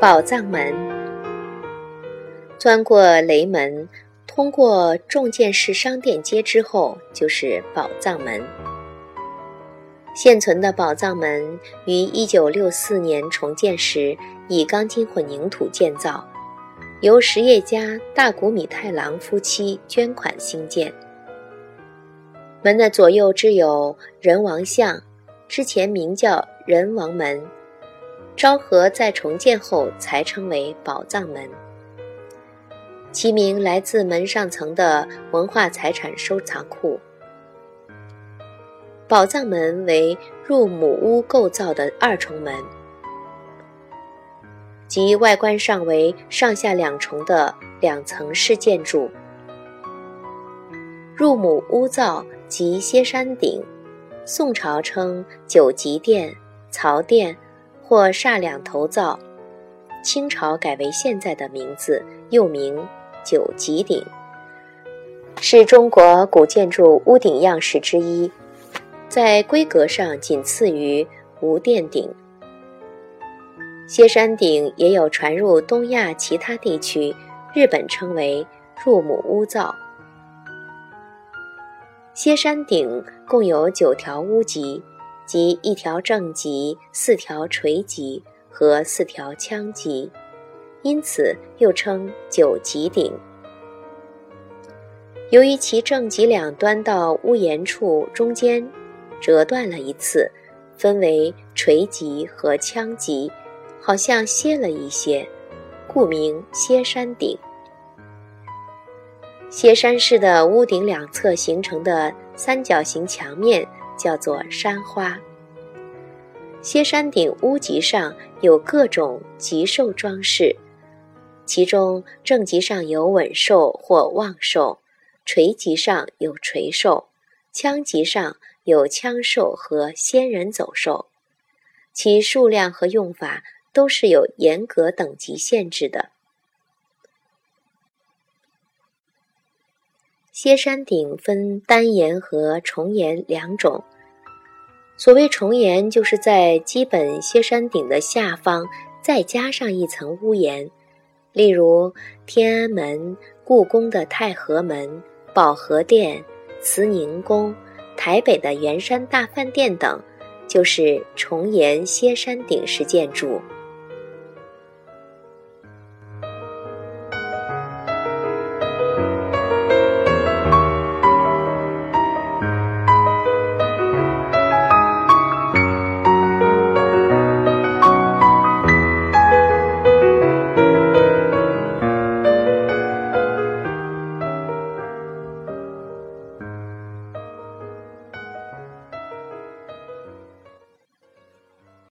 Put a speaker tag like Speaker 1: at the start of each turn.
Speaker 1: 宝藏门，钻过雷门，通过重建式商店街之后，就是宝藏门。现存的宝藏门于1964年重建时以钢筋混凝土建造，由实业家大谷米太郎夫妻捐款兴建。门的左右置有人王像，之前名叫人王门。昭和在重建后才称为宝藏门，其名来自门上层的文化财产收藏库。宝藏门为入母屋构造的二重门，即外观上为上下两重的两层式建筑。入母屋造即歇山顶，宋朝称九级殿、曹殿。或煞两头灶，清朝改为现在的名字，又名九级顶，是中国古建筑屋顶样式之一，在规格上仅次于无殿顶。歇山顶也有传入东亚其他地区，日本称为入母屋灶。歇山顶共有九条屋脊。即一条正极、四条垂脊和四条腔极，因此又称九脊顶。由于其正极两端到屋檐处中间折断了一次，分为垂脊和腔极，好像歇了一些，故名歇山顶。歇山式的屋顶两侧形成的三角形墙面。叫做山花。歇山顶屋脊上有各种吉兽装饰，其中正脊上有稳兽或旺兽，垂脊上有垂兽，腔脊上有腔兽和仙人走兽，其数量和用法都是有严格等级限制的。歇山顶分单檐和重檐两种。所谓重檐，就是在基本歇山顶的下方再加上一层屋檐，例如天安门、故宫的太和门、保和殿、慈宁宫、台北的圆山大饭店等，就是重檐歇山顶式建筑。